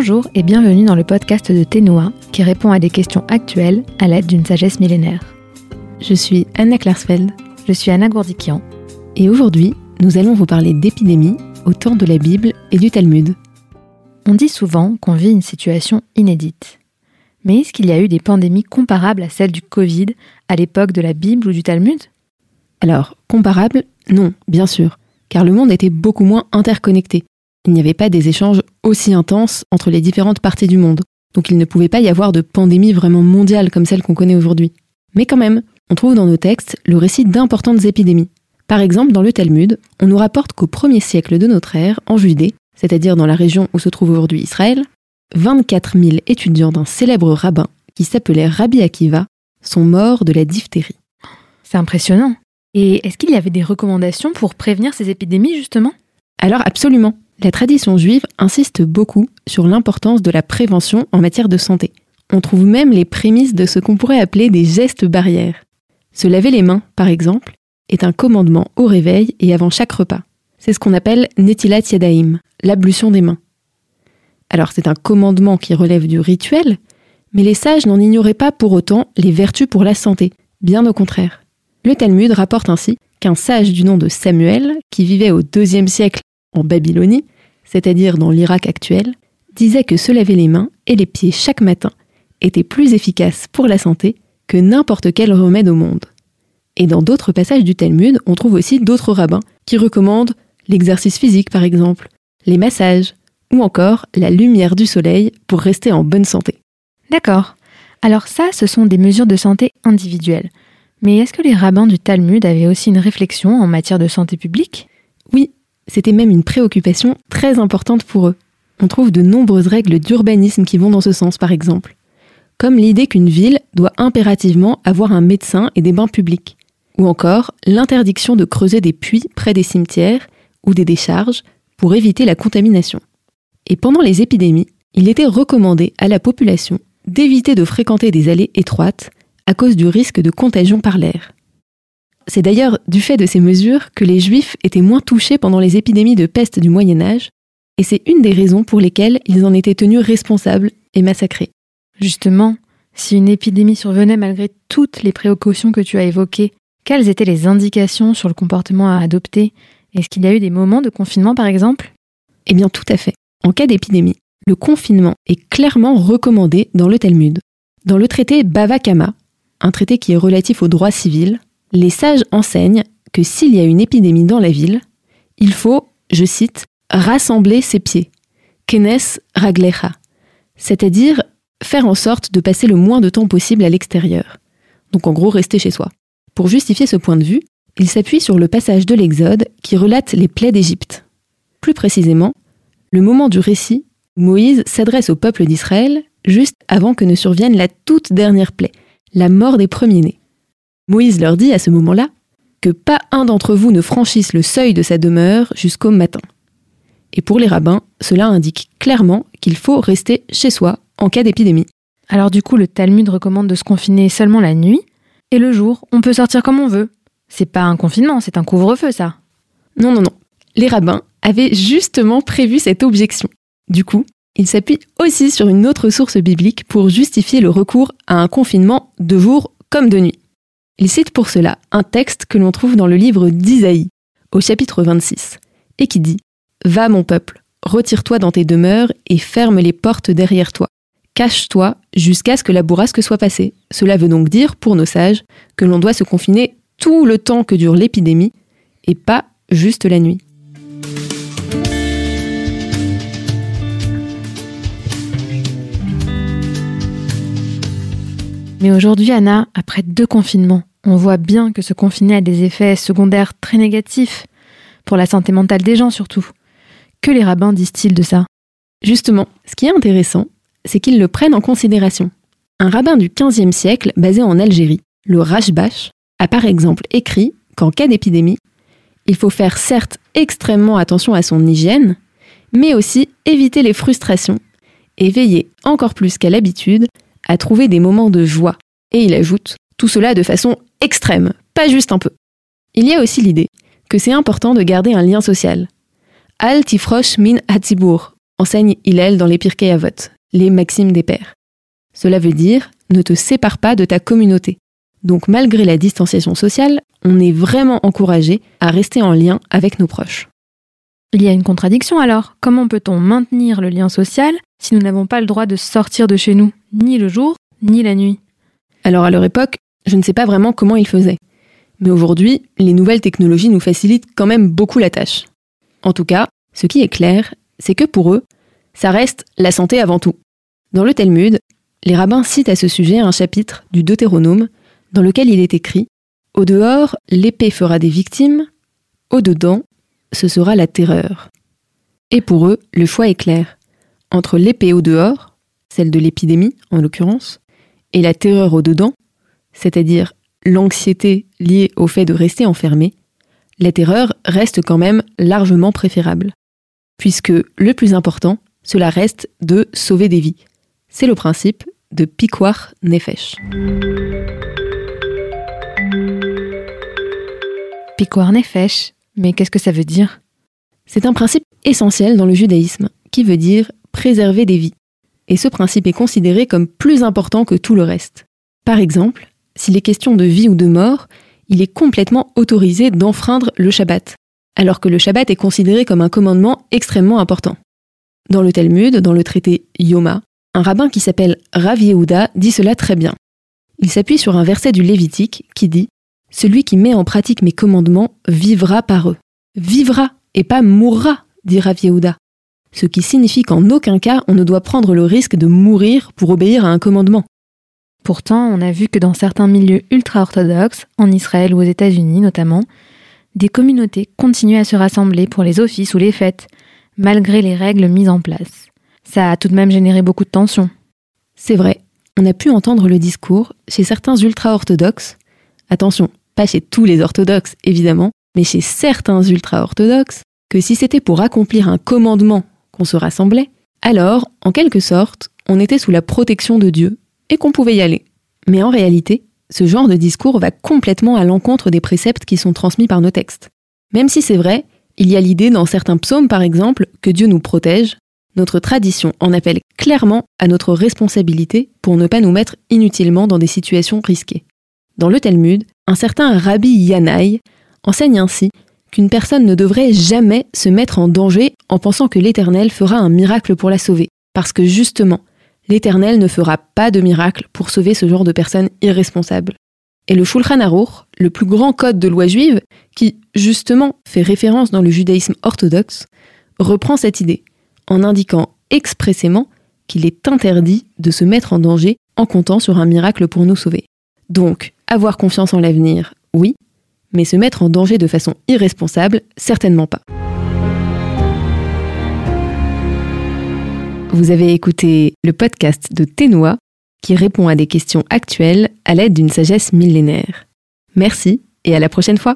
Bonjour et bienvenue dans le podcast de Ténoa qui répond à des questions actuelles à l'aide d'une sagesse millénaire. Je suis Anna Klarsfeld. Je suis Anna Gourdikian. Et aujourd'hui, nous allons vous parler d'épidémie au temps de la Bible et du Talmud. On dit souvent qu'on vit une situation inédite. Mais est-ce qu'il y a eu des pandémies comparables à celle du Covid à l'époque de la Bible ou du Talmud? Alors, comparables Non, bien sûr, car le monde était beaucoup moins interconnecté il n'y avait pas des échanges aussi intenses entre les différentes parties du monde. Donc il ne pouvait pas y avoir de pandémie vraiment mondiale comme celle qu'on connaît aujourd'hui. Mais quand même, on trouve dans nos textes le récit d'importantes épidémies. Par exemple, dans le Talmud, on nous rapporte qu'au premier siècle de notre ère, en Judée, c'est-à-dire dans la région où se trouve aujourd'hui Israël, 24 000 étudiants d'un célèbre rabbin qui s'appelait Rabbi Akiva sont morts de la diphtérie. C'est impressionnant. Et est-ce qu'il y avait des recommandations pour prévenir ces épidémies justement? Alors absolument. La tradition juive insiste beaucoup sur l'importance de la prévention en matière de santé. On trouve même les prémices de ce qu'on pourrait appeler des gestes barrières. Se laver les mains, par exemple, est un commandement au réveil et avant chaque repas. C'est ce qu'on appelle Netilat Yadaim, l'ablution des mains. Alors c'est un commandement qui relève du rituel, mais les sages n'en ignoraient pas pour autant les vertus pour la santé, bien au contraire. Le Talmud rapporte ainsi qu'un sage du nom de Samuel, qui vivait au IIe siècle en Babylonie, c'est-à-dire dans l'Irak actuel, disait que se laver les mains et les pieds chaque matin était plus efficace pour la santé que n'importe quel remède au monde. Et dans d'autres passages du Talmud, on trouve aussi d'autres rabbins qui recommandent l'exercice physique par exemple, les massages, ou encore la lumière du soleil pour rester en bonne santé. D'accord. Alors ça, ce sont des mesures de santé individuelles. Mais est-ce que les rabbins du Talmud avaient aussi une réflexion en matière de santé publique? Oui, c'était même une préoccupation très importante pour eux. On trouve de nombreuses règles d'urbanisme qui vont dans ce sens, par exemple. Comme l'idée qu'une ville doit impérativement avoir un médecin et des bains publics. Ou encore l'interdiction de creuser des puits près des cimetières ou des décharges pour éviter la contamination. Et pendant les épidémies, il était recommandé à la population d'éviter de fréquenter des allées étroites à cause du risque de contagion par l'air. C'est d'ailleurs du fait de ces mesures que les Juifs étaient moins touchés pendant les épidémies de peste du Moyen Âge, et c'est une des raisons pour lesquelles ils en étaient tenus responsables et massacrés. Justement, si une épidémie survenait malgré toutes les précautions que tu as évoquées, quelles étaient les indications sur le comportement à adopter? Est-ce qu'il y a eu des moments de confinement par exemple? Eh bien tout à fait. En cas d'épidémie, le confinement est clairement recommandé dans le Talmud. Dans le traité Bava Kama, un traité qui est relatif au droit civil, les sages enseignent que s'il y a une épidémie dans la ville, il faut, je cite, rassembler ses pieds, kenes raglecha, c'est-à-dire faire en sorte de passer le moins de temps possible à l'extérieur. Donc en gros, rester chez soi. Pour justifier ce point de vue, il s'appuie sur le passage de l'Exode qui relate les plaies d'Égypte. Plus précisément, le moment du récit Moïse s'adresse au peuple d'Israël juste avant que ne survienne la toute dernière plaie, la mort des premiers-nés. Moïse leur dit à ce moment-là que pas un d'entre vous ne franchisse le seuil de sa demeure jusqu'au matin. Et pour les rabbins, cela indique clairement qu'il faut rester chez soi en cas d'épidémie. Alors du coup, le Talmud recommande de se confiner seulement la nuit, et le jour, on peut sortir comme on veut. C'est pas un confinement, c'est un couvre-feu, ça. Non, non, non. Les rabbins avaient justement prévu cette objection. Du coup, ils s'appuient aussi sur une autre source biblique pour justifier le recours à un confinement de jour comme de nuit. Il cite pour cela un texte que l'on trouve dans le livre d'Isaïe, au chapitre 26, et qui dit Va mon peuple, retire-toi dans tes demeures et ferme les portes derrière toi. Cache-toi jusqu'à ce que la bourrasque soit passée. Cela veut donc dire, pour nos sages, que l'on doit se confiner tout le temps que dure l'épidémie et pas juste la nuit. Mais aujourd'hui, Anna, après deux confinements, on voit bien que se confiner a des effets secondaires très négatifs, pour la santé mentale des gens surtout. Que les rabbins disent-ils de ça? Justement, ce qui est intéressant, c'est qu'ils le prennent en considération. Un rabbin du XVe siècle, basé en Algérie, le Rashbash, a par exemple écrit qu'en cas d'épidémie, il faut faire certes extrêmement attention à son hygiène, mais aussi éviter les frustrations et veiller encore plus qu'à l'habitude à trouver des moments de joie. Et il ajoute tout cela de façon extrême, pas juste un peu. Il y a aussi l'idée que c'est important de garder un lien social. Al tifrosh min hatzibur, enseigne Hillel dans les Pirkei Avot, les maximes des pères. Cela veut dire ne te sépare pas de ta communauté. Donc malgré la distanciation sociale, on est vraiment encouragé à rester en lien avec nos proches. Il y a une contradiction alors. Comment peut-on maintenir le lien social si nous n'avons pas le droit de sortir de chez nous, ni le jour, ni la nuit? Alors à leur époque, je ne sais pas vraiment comment ils faisaient. Mais aujourd'hui, les nouvelles technologies nous facilitent quand même beaucoup la tâche. En tout cas, ce qui est clair, c'est que pour eux, ça reste la santé avant tout. Dans le Talmud, les rabbins citent à ce sujet un chapitre du Deutéronome dans lequel il est écrit Au dehors, l'épée fera des victimes, au dedans, ce sera la terreur. Et pour eux, le choix est clair. Entre l'épée au dehors, celle de l'épidémie en l'occurrence, et la terreur au dedans, c'est-à-dire l'anxiété liée au fait de rester enfermé, la terreur reste quand même largement préférable. Puisque le plus important, cela reste de sauver des vies. C'est le principe de Pikwar Nefesh. Pikwar Nefesh, mais qu'est-ce que ça veut dire? C'est un principe essentiel dans le judaïsme, qui veut dire préserver des vies. Et ce principe est considéré comme plus important que tout le reste. Par exemple, s'il est question de vie ou de mort, il est complètement autorisé d'enfreindre le Shabbat, alors que le Shabbat est considéré comme un commandement extrêmement important. Dans le Talmud, dans le traité Yoma, un rabbin qui s'appelle Rav Yehuda dit cela très bien. Il s'appuie sur un verset du Lévitique qui dit Celui qui met en pratique mes commandements vivra par eux. Vivra et pas mourra, dit Rav Yehuda. Ce qui signifie qu'en aucun cas on ne doit prendre le risque de mourir pour obéir à un commandement. Pourtant, on a vu que dans certains milieux ultra-orthodoxes, en Israël ou aux États-Unis notamment, des communautés continuent à se rassembler pour les offices ou les fêtes, malgré les règles mises en place. Ça a tout de même généré beaucoup de tensions. C'est vrai, on a pu entendre le discours chez certains ultra-orthodoxes, attention, pas chez tous les orthodoxes évidemment, mais chez certains ultra-orthodoxes, que si c'était pour accomplir un commandement qu'on se rassemblait, alors, en quelque sorte, on était sous la protection de Dieu et qu'on pouvait y aller. Mais en réalité, ce genre de discours va complètement à l'encontre des préceptes qui sont transmis par nos textes. Même si c'est vrai, il y a l'idée dans certains psaumes par exemple que Dieu nous protège, notre tradition en appelle clairement à notre responsabilité pour ne pas nous mettre inutilement dans des situations risquées. Dans le Talmud, un certain Rabbi Yanaï enseigne ainsi qu'une personne ne devrait jamais se mettre en danger en pensant que l'Éternel fera un miracle pour la sauver, parce que justement, l'Éternel ne fera pas de miracle pour sauver ce genre de personnes irresponsables. Et le Shulchan Aruch, le plus grand code de loi juive, qui justement fait référence dans le judaïsme orthodoxe, reprend cette idée, en indiquant expressément qu'il est interdit de se mettre en danger en comptant sur un miracle pour nous sauver. Donc, avoir confiance en l'avenir, oui, mais se mettre en danger de façon irresponsable, certainement pas. Vous avez écouté le podcast de Ténois qui répond à des questions actuelles à l'aide d'une sagesse millénaire. Merci et à la prochaine fois.